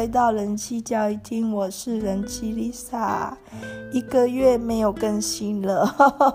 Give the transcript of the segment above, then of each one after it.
回到人妻教育厅，我是人妻 Lisa，一个月没有更新了，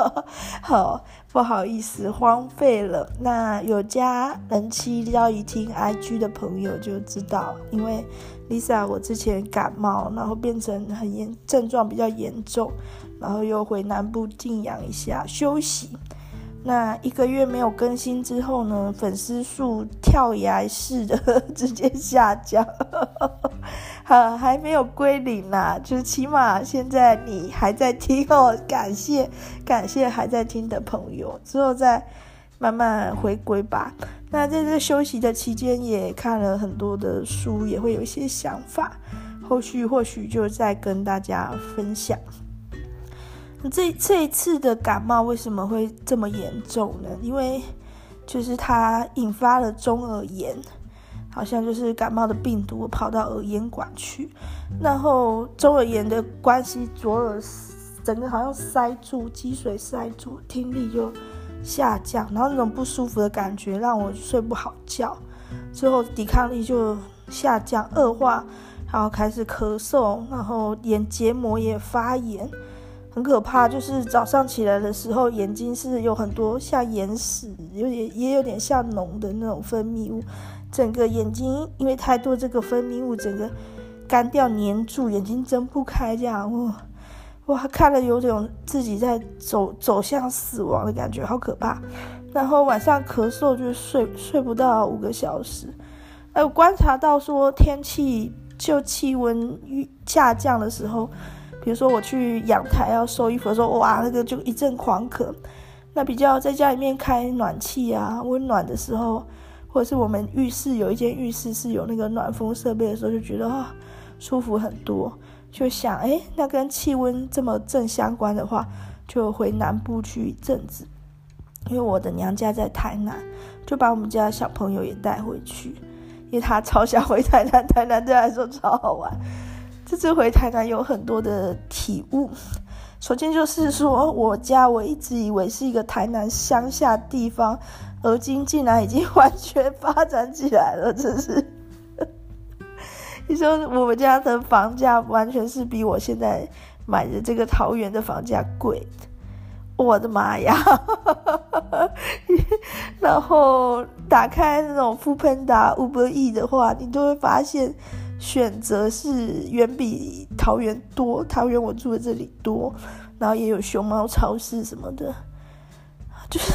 好不好意思，荒废了。那有加人妻教育厅 IG 的朋友就知道，因为 Lisa 我之前感冒，然后变成很严，症状比较严重，然后又回南部静养一下休息。那一个月没有更新之后呢，粉丝数跳崖式的 直接下降，好，还没有归零啦，就是起码现在你还在听哦，感谢感谢还在听的朋友，之后再慢慢回归吧。那在这休息的期间，也看了很多的书，也会有一些想法，后续或许就再跟大家分享。这这一次的感冒为什么会这么严重呢？因为就是它引发了中耳炎，好像就是感冒的病毒跑到耳咽管去，然后中耳炎的关系，左耳整个好像塞住，积水塞住，听力就下降，然后那种不舒服的感觉让我睡不好觉，之后抵抗力就下降恶化，然后开始咳嗽，然后眼结膜也发炎。很可怕，就是早上起来的时候，眼睛是有很多像眼屎，有点也有点像脓的那种分泌物，整个眼睛因为太多这个分泌物，整个干掉黏住，眼睛睁不开，这样哇哇，看了有种自己在走走向死亡的感觉，好可怕。然后晚上咳嗽就睡睡不到五个小时，还有观察到说天气就气温下降的时候。比如说我去阳台要收衣服的时候，哇，那个就一阵狂咳。那比较在家里面开暖气啊，温暖的时候，或者是我们浴室有一间浴室是有那个暖风设备的时候，就觉得啊舒服很多。就想，哎，那跟气温这么正相关的话，就回南部去一阵子。因为我的娘家在台南，就把我们家小朋友也带回去，因为他超想回台南，台南对他来说超好玩。这次回台南有很多的体悟。首先就是说，我家我一直以为是一个台南乡下地方，而今竟然已经 完全发展起来了，真是。你说我们家的房价完全是比我现在买的这个桃园的房价贵，我的妈呀！然后打开那种 foodpanda、Uber E 的话，你都会发现。选择是远比桃园多，桃园我住的这里多，然后也有熊猫超市什么的，就是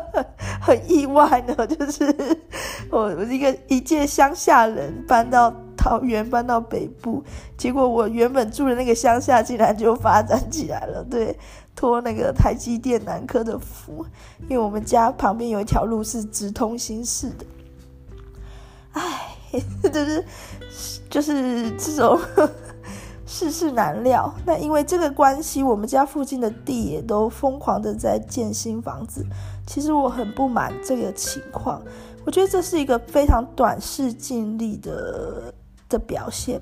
很意外呢，就是我我一个一介乡下人搬到桃园，搬到北部，结果我原本住的那个乡下竟然就发展起来了，对，托那个台积电南科的福，因为我们家旁边有一条路是直通新市的，唉，就是。就是这种 世事难料。那因为这个关系，我们家附近的地也都疯狂的在建新房子。其实我很不满这个情况，我觉得这是一个非常短视近利的的表现。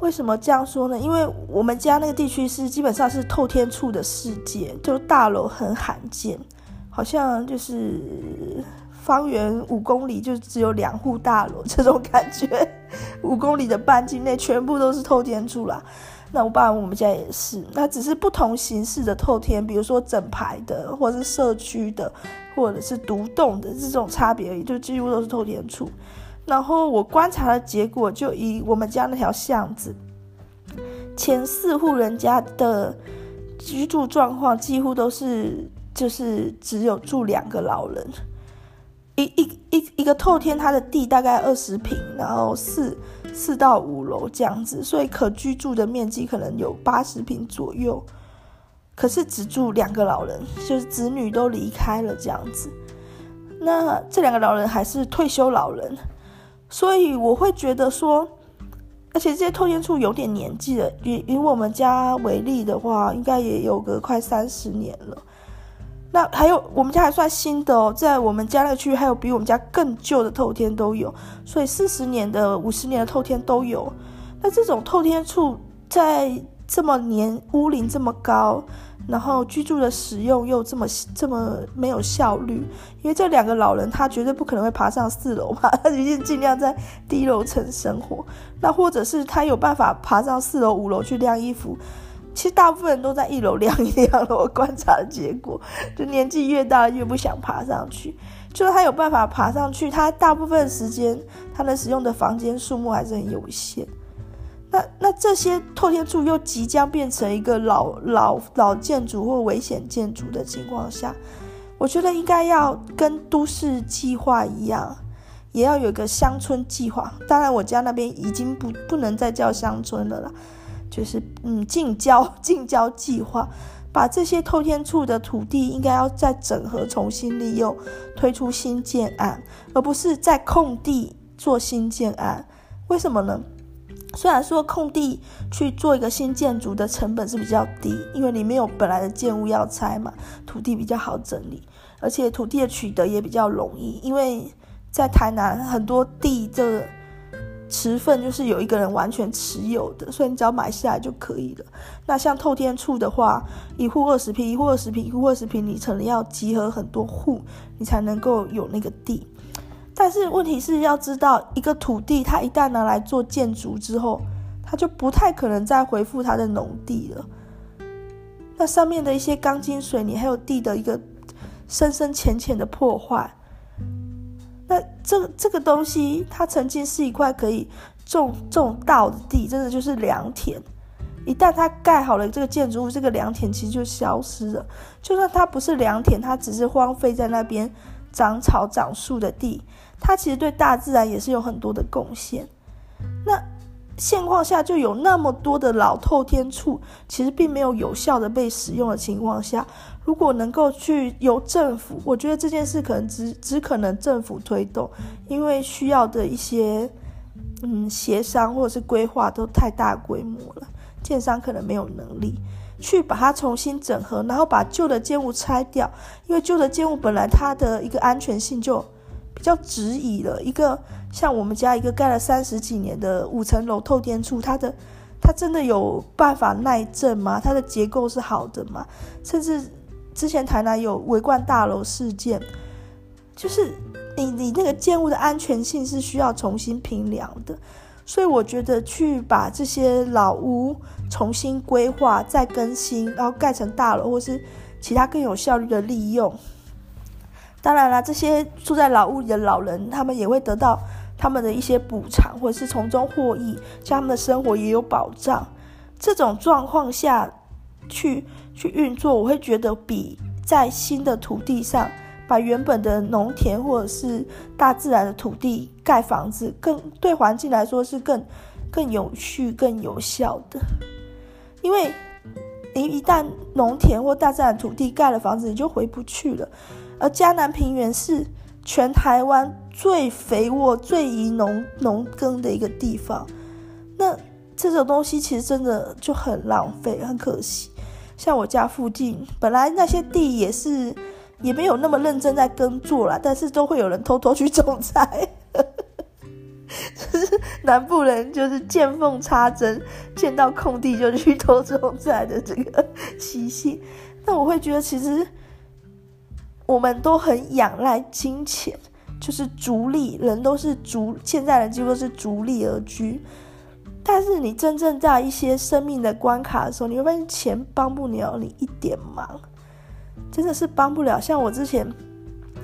为什么这样说呢？因为我们家那个地区是基本上是透天厝的世界，就大楼很罕见，好像就是。方圆五公里就只有两户大楼，这种感觉。五公里的半径内全部都是透天厝啦。那我爸我们家也是，那只是不同形式的透天，比如说整排的，或者是社区的，或者是独栋的这种差别而已，就几乎都是透天厝。然后我观察的结果，就以我们家那条巷子，前四户人家的居住状况几乎都是，就是只有住两个老人。一一一一个透天，它的地大概二十平，然后四四到五楼这样子，所以可居住的面积可能有八十平左右。可是只住两个老人，就是子女都离开了这样子。那这两个老人还是退休老人，所以我会觉得说，而且这些透天厝有点年纪了，以以我们家为例的话，应该也有个快三十年了。那还有我们家还算新的哦，在我们家那个区域还有比我们家更旧的透天都有，所以四十年的、五十年的透天都有。那这种透天厝在这么年屋龄这么高，然后居住的使用又这么这么没有效率，因为这两个老人他绝对不可能会爬上四楼嘛，他一定尽量在低楼层生活。那或者是他有办法爬上四楼五楼去晾衣服，其实大部分人都在一楼晾一晾了。我观察的结果，就年纪越大越不想爬上去。就是他有办法爬上去，他大部分时间他能使用的房间数目还是很有限。那那这些透天厝又即将变成一个老老老建筑或危险建筑的情况下，我觉得应该要跟都市计划一样，也要有个乡村计划。当然，我家那边已经不不能再叫乡村了啦，就是嗯近郊 近郊计划，把这些透天厝的土地应该要再整合重新利用，推出新建案，而不是在空地做新建案。为什么呢？虽然说空地去做一个新建筑的成本是比较低，因为你没有本来的建物要拆嘛，土地比较好整理，而且土地的取得也比较容易，因为在台南很多地这持份就是有一个人完全持有的，所以你只要买下来就可以了。那像透天厝的话，一户二十坪，一户二十坪，一户二十坪，你可能要集合很多户，你才能够有那个地。但是问题是要知道，一个土地它一旦拿来做建筑之后，它就不太可能再恢复它的农地了。那上面的一些钢筋水泥，还有地的一个深深浅浅的破坏，那这这个东西，它曾经是一块可以种种稻的地，真的就是良田。一旦它盖好了这个建筑物，这个良田其实就消失了。就算它不是良田，它只是荒废在那边长草长树的地。它其实对大自然也是有很多的贡献。那现况下就有那么多的老透天厝，其实并没有有效的被使用的情况下，如果能够去由政府，我觉得这件事可能只只可能政府推动，因为需要的一些嗯协商或者是规划都太大规模了，建商可能没有能力去把它重新整合，然后把旧的建物拆掉，因为旧的建物本来它的一个安全性就。比较质疑了一个像我们家一个盖了三十几年的五层楼透天厝，它的它真的有办法耐震吗？它的结构是好的吗？甚至之前台南有围冠大楼事件，就是你你那个建物的安全性是需要重新评量的。所以我觉得去把这些老屋重新规划再更新，然后盖成大楼或是其他更有效率的利用。当然了，这些住在老屋里的老人，他们也会得到他们的一些补偿，或者是从中获益，像他们的生活也有保障。这种状况下去去运作，我会觉得比在新的土地上把原本的农田或者是大自然的土地盖房子，更对环境来说是更更有序、更有效的。因为你一旦农田或大自然土地盖了房子，你就回不去了。而嘉南平原是全台湾最肥沃、最宜农农耕的一个地方，那这种东西其实真的就很浪费、很可惜。像我家附近，本来那些地也是也没有那么认真在耕作啦，但是都会有人偷偷去种菜。就是南部人就是见缝插针，见到空地就去偷种菜的这个习性。那我会觉得其实。我们都很仰赖金钱，就是逐利，人都是逐，现在人几乎都是逐利而居。但是你真正在一些生命的关卡的时候，你会发现钱帮不了你一点忙，真的是帮不了。像我之前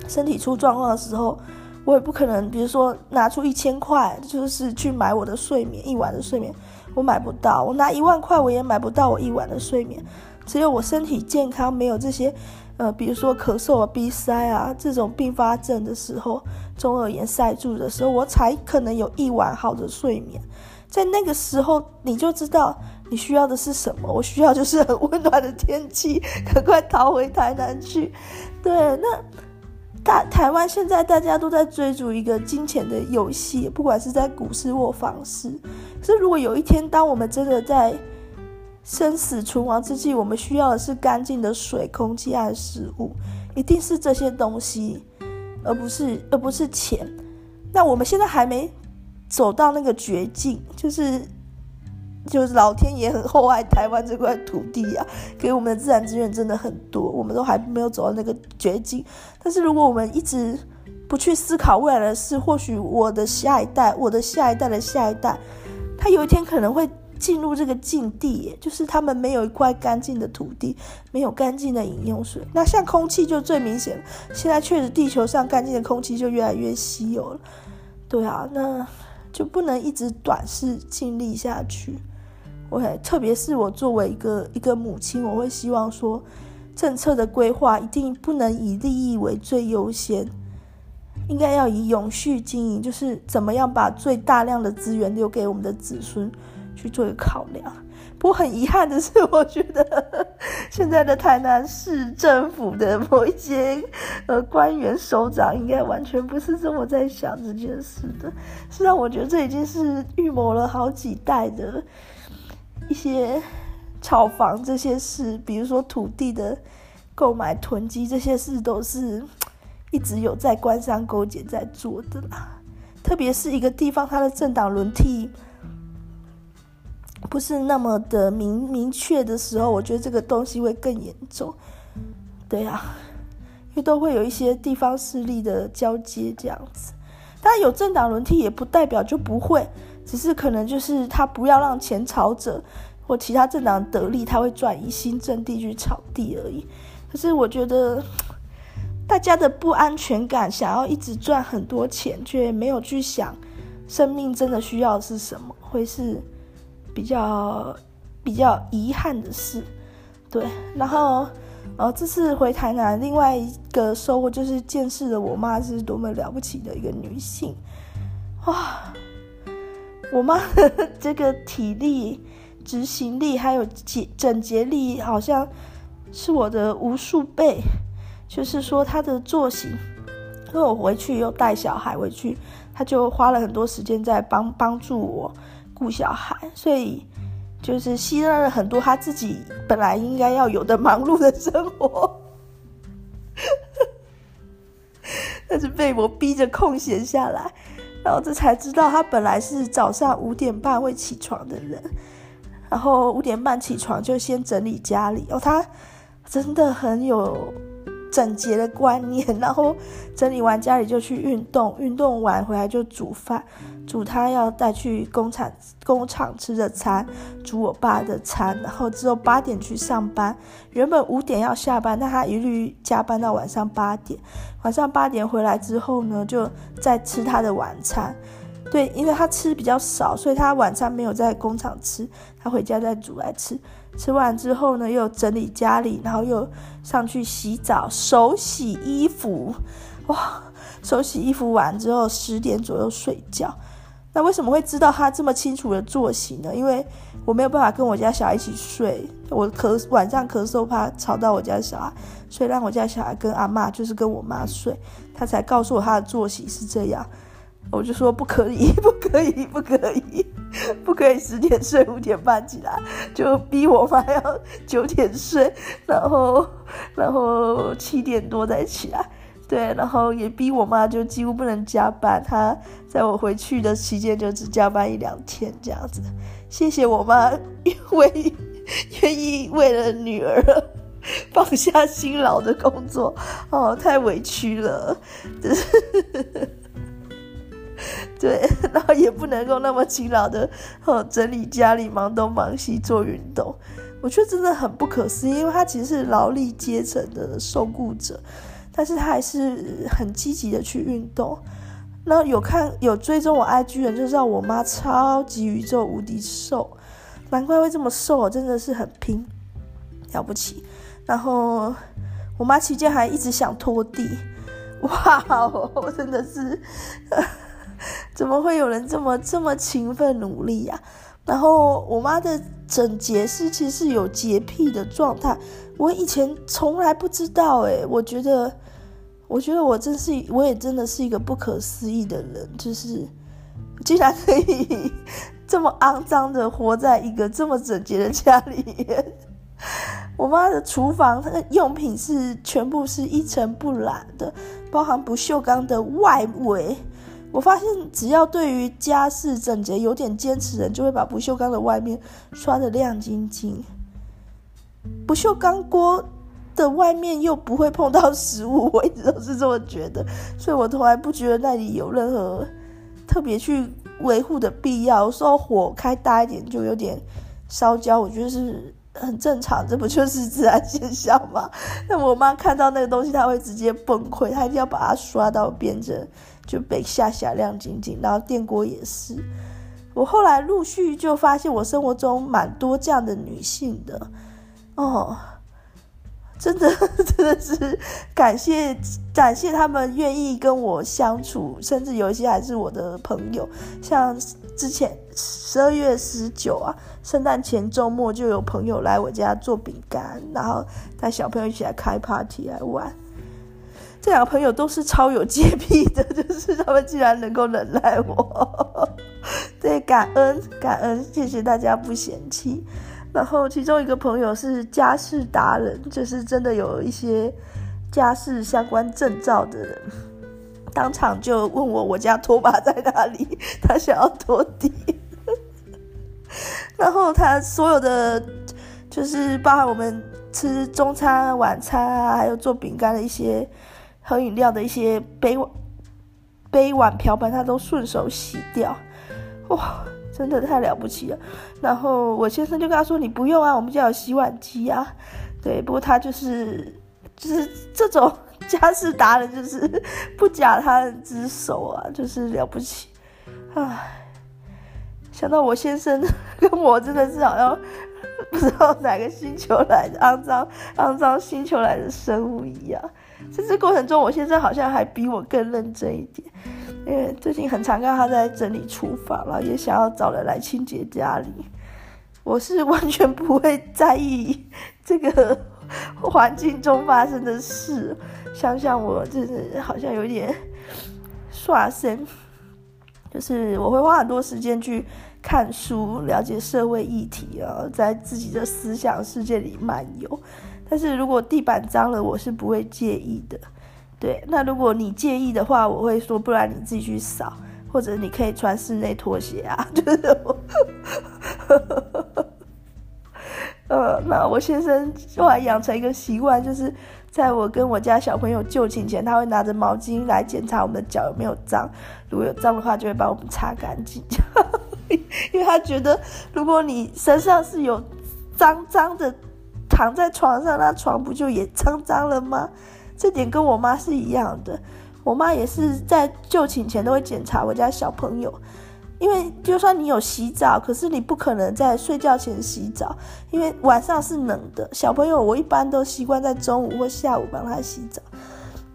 身体出状况的时候，我也不可能，比如说拿出一千块，就是去买我的睡眠，一晚的睡眠，我买不到。我拿一万块，我也买不到我一晚的睡眠。只有我身体健康，没有这些。呃，比如说咳嗽啊、鼻塞啊这种并发症的时候，中耳炎塞住的时候，我才可能有一晚好的睡眠。在那个时候，你就知道你需要的是什么。我需要就是很温暖的天气，赶快逃回台南去。对，那大台湾现在大家都在追逐一个金钱的游戏，不管是在股市或房市。可是如果有一天，当我们真的在生死存亡之际，我们需要的是干净的水、空气和食物，一定是这些东西，而不是而不是钱。那我们现在还没走到那个绝境，就是就是老天爷很厚爱台湾这块土地啊，给我们的自然资源真的很多，我们都还没有走到那个绝境。但是如果我们一直不去思考未来的事，或许我的下一代，我的下一代的下一代，他有一天可能会进入这个境地，就是他们没有一块干净的土地，没有干净的饮用水。那像空气就最明显，现在确实地球上干净的空气就越来越稀有了。对啊，那就不能一直短视尽力下去。我特别是我作为一个一个母亲，我会希望说，政策的规划一定不能以利益为最优先。应该要以永续经营，就是怎么样把最大量的资源留给我们的子孙去做一个考量。不过很遗憾的是，我觉得 现在的台南市政府的某一些呃官员首长，应该完全不是这么在想这件事的。实际上，我觉得这已经是预谋了好几代的一些炒房这些事，比如说土地的购买囤积这些事，都是。一直有在官商勾结在做的啦，特别是一个地方，它的政党轮替不是那么的明明确的时候，我觉得这个东西会更严重。对啊，因为都会有一些地方势力的交接这样子。当然有政党轮替也不代表就不会，只是可能就是他不要让前朝者或其他政党得利，他会转移新阵地去炒地而已。可是我觉得。大家的不安全感，想要一直赚很多钱，却没有去想生命真的需要的是什么，会是比较比较遗憾的事。对，然后呃，这次回台南，另外一个收获就是见识了我妈是多么了不起的一个女性。哇，我妈的这个体力、执行力还有洁整洁力，好像是我的无数倍。就是说她的作息，因为我回去又带小孩回去，她就花了很多时间在帮帮助我顾小孩，所以就是牺牲了很多他自己本来应该要有的忙碌的生活，但是被我逼着空闲下来，然后这才知道他本来是早上五点半会起床的人，然后五点半起床就先整理家里，哦，他真的很有。整洁的观念，然后整理完家里就去运动，运动完回来就煮饭，煮他要带去工厂工厂吃的餐，煮我爸的餐，然后之后八点去上班，原本五点要下班，但他一律加班到晚上八点，晚上八点回来之后呢，就再吃他的晚餐。对，因为他吃比较少，所以他晚餐没有在工厂吃，他回家再煮来吃。吃完之后呢，又整理家里，然后又上去洗澡、手洗衣服。哇，手洗衣服完之后十点左右睡觉。那为什么会知道他这么清楚的作息呢？因为我没有办法跟我家小孩一起睡，我咳晚上咳嗽怕吵到我家小孩，所以让我家小孩跟阿嬷，就是跟我妈睡，他才告诉我他的作息是这样。我就说不可以，不可以，不可以，不可以十点睡，五点半起来，就逼我妈要九点睡，然后，然后七点多再起来，对，然后也逼我妈就几乎不能加班，她在我回去的期间就只加班一两天这样子。谢谢我妈，因为愿意为了女儿放下辛劳的工作，哦，太委屈了，就是。对，然后也不能够那么勤劳的哦，整理家里，忙东忙西做运动，我觉得真的很不可思议，因为他其实是劳力阶层的受雇者，但是他还是很积极的去运动。然后有看有追踪我 IG 人就知道我妈超级宇宙无敌瘦，难怪会这么瘦，真的是很拼，了不起。然后我妈期间还一直想拖地，哇，我真的是。怎么会有人这么这么勤奋努力呀？然后我妈的整洁是其实是有洁癖的状态，我以前从来不知道诶，我觉得，我觉得我真是我也真的是一个不可思议的人，就是竟然可以 这么肮脏的活在一个这么整洁的家里。我妈的厨房它的用品是全部是一尘不染的，包含不锈钢的外围。我发现只要对于家事整洁有点坚持的人，就会把不锈钢的外面刷得亮晶晶。不锈钢锅的外面又不会碰到食物，我一直都是这么觉得，所以我从来不觉得那里有任何特别去维护的必要。有时候火开大一点就有点烧焦，我觉得是很正常，这不就是自然现象吗？那我妈看到那个东西，她会直接崩溃，她一定要把它刷到变成就被吓吓亮晶晶。然后电锅也是，我后来陆续就发现，我生活中蛮多这样的女性的。哦，真的 真的是感谢感谢他们愿意跟我相处，甚至有一些还是我的朋友。像之前十二月十九啊，圣诞前周末就有朋友来我家做饼干，然后带小朋友一起来开 party 来玩。这两个朋友都是超有洁癖的，就是他们竟然能够忍耐我，对，感恩感恩，谢谢大家不嫌弃。然后其中一个朋友是家事达人，就是真的有一些家事相关证照的人，当场就问我我家拖把在哪里，他想要拖地。然后他所有的就是包含我们吃中餐、晚餐啊，还有做饼干的一些喝饮料的一些杯碗、杯碗瓢盆，他都顺手洗掉，哇！真的太了不起了，然后我先生就跟他说：“你不用啊，我们家有洗碗机啊。”对，不过他就是就是这种家事达人，就是不假他人之手啊，就是了不起。唉，想到我先生跟我真的是好像不知道哪个星球来的肮脏肮脏星球来的生物一样。在这过程中，我先生好像还比我更认真一点。因为最近很常看他在整理厨房，然后也想要找人来清洁家里。我是完全不会在意这个 环境中发生的事。想想我真是好像有点 刷身，就是我会花很多时间去看书，了解社会议题，然后在自己的思想世界里漫游。但是如果地板脏了，我是不会介意的。对，那如果你介意的话，我会说，不然你自己去扫，或者你可以穿室内拖鞋啊。就是我，那我先生后来养成一个习惯，就是在我跟我家小朋友就寝前，他会拿着毛巾来检查我们的脚有没有脏，如果有脏的话，就会帮我们擦干净。因为他觉得，如果你身上是有脏脏的，躺在床上，那床不就也脏脏了吗？这点跟我妈是一样的，我妈也是在就寝前都会检查我家小朋友，因为就算你有洗澡，可是你不可能在睡觉前洗澡，因为晚上是冷的。小朋友我一般都习惯在中午或下午帮他洗澡，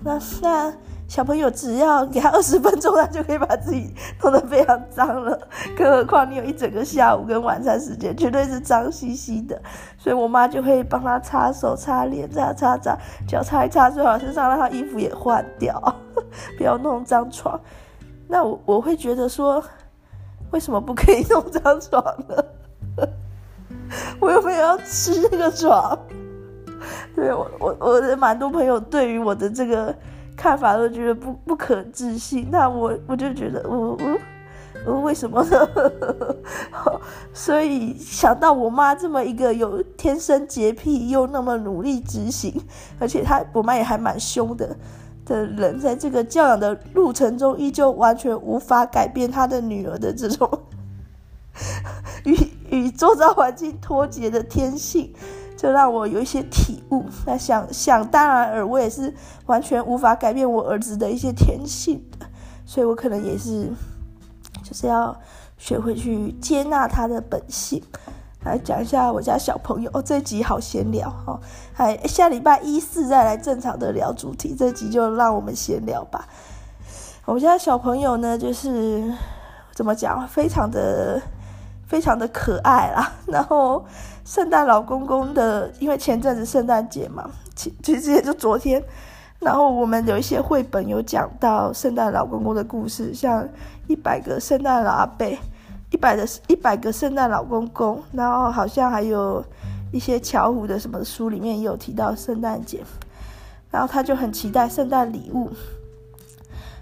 那那。小朋友只要给他 二十分钟，他就可以把自己弄得非常脏了。更何况你有一整个下午跟晚餐时间，绝对是脏兮兮的。所以我妈就会帮他擦手、擦脸、擦擦擦，脚擦一擦，最好身上让他衣服也换掉，不要弄脏床。那我我会觉得说，为什么不可以弄脏床呢？我又没有要吃这个床。对，我我我的蛮多朋友对于我的这个。看法都觉得不不可置信，那我我就觉得，我我我为什么呢？所以想到我妈这么一个有天生洁癖又那么努力执行，而且她我妈也还蛮凶的的人，在这个教养的路程中，依旧完全无法改变她的女儿的这种 与与周遭环境脱节的天性。就让我有一些体悟。那想想当然尔，我也是完全无法改变我儿子的一些天性的，所以我可能也是，就是要学会去接纳他的本性。来讲一下我家小朋友哦，这集好闲聊哦，还下礼拜一四再来正常的聊主题，这集就让我们闲聊吧。我家小朋友呢，就是怎么讲，非常的。非常的可爱啦，然后圣诞老公公的，因为前阵子圣诞节嘛，其其实也就昨天，然后我们有一些绘本有讲到圣诞老公公的故事，像一百个圣诞老阿伯，一百的一百个圣诞老公公，然后好像还有一些巧虎的什么书里面也有提到圣诞节，然后他就很期待圣诞礼物。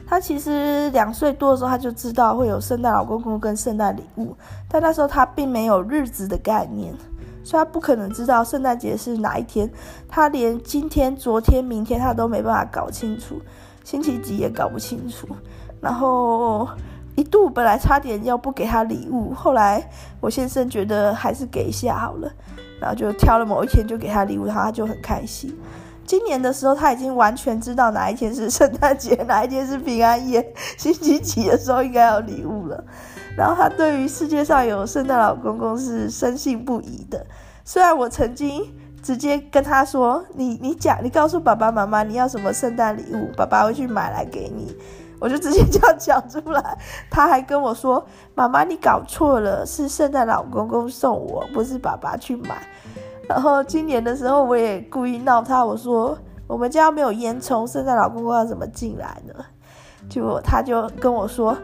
他其实两岁多的时候他就知道会有圣诞老公公跟圣诞礼物，但那时候他并没有日子的概念，所以他不可能知道圣诞节是哪一天，他连今天、昨天、明天他都没办法搞清楚，星期几也搞不清楚，然后。一度本来差点要不给他礼物，后来我先生觉得还是给一下好了，然后就挑了某一天就给他礼物，然后他就很开心。今年的时候他已经完全知道哪一天是 圣诞节，哪一天是平安夜，星期几的时候应该有礼物了。然后他对于世界上有圣诞老公公是深信不疑的。虽然我曾经直接跟他说：“你你讲，你告诉爸爸妈妈你要什么圣诞礼物，爸爸会去买来给你。”我就直接这样讲出来，他还跟我说：“妈妈，你搞错了，是圣诞老公公送我，不是爸爸去买。”然后今年的时候，我也故意闹他，我说：“我们家没有烟囱，圣诞老公公要怎么进来呢？”结果他就跟我说：“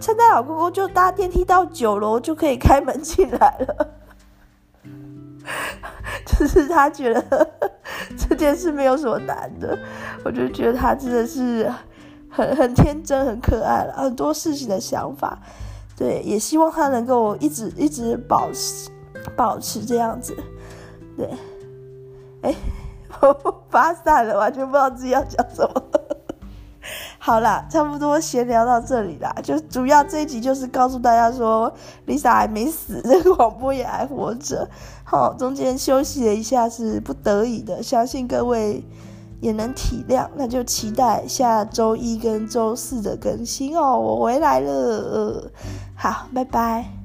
圣诞老公公就搭电梯到九楼就可以开门进来了。”就是他觉得这件事没有什么难的，我就觉得他真的是。很很天真，很可爱了，很多事情的想法，对，也希望他能够一直一直保持保持这样子，对，哎，我发散了，完全不知道自己要讲什么。好啦，差不多闲聊到这里啦，就主要这一集就是告诉大家说，Lisa 还没死，这个广播也还活着。好，中间休息了一下是不得已的，相信各位。也能体谅，那就期待下周一跟周四的更新哦。我回来了，好，拜拜。